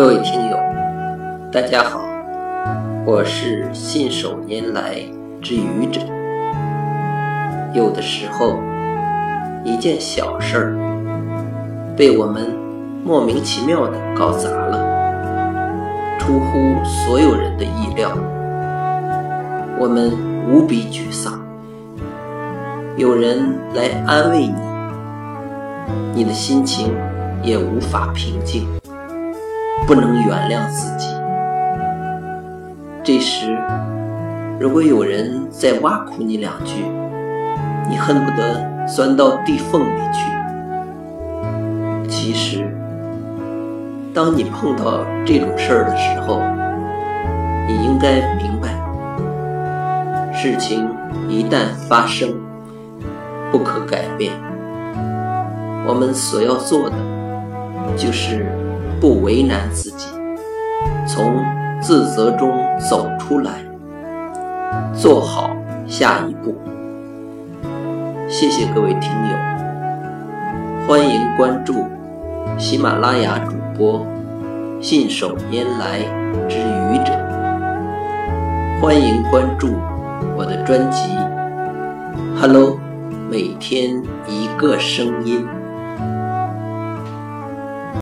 各位听友，大家好，我是信手拈来之愚者。有的时候，一件小事儿被我们莫名其妙的搞砸了，出乎所有人的意料，我们无比沮丧。有人来安慰你，你的心情也无法平静。不能原谅自己。这时，如果有人再挖苦你两句，你恨不得钻到地缝里去。其实，当你碰到这种事儿的时候，你应该明白，事情一旦发生，不可改变。我们所要做的，就是。不为难自己，从自责中走出来，做好下一步。谢谢各位听友，欢迎关注喜马拉雅主播信手拈来之愚者，欢迎关注我的专辑《Hello》，每天一个声音。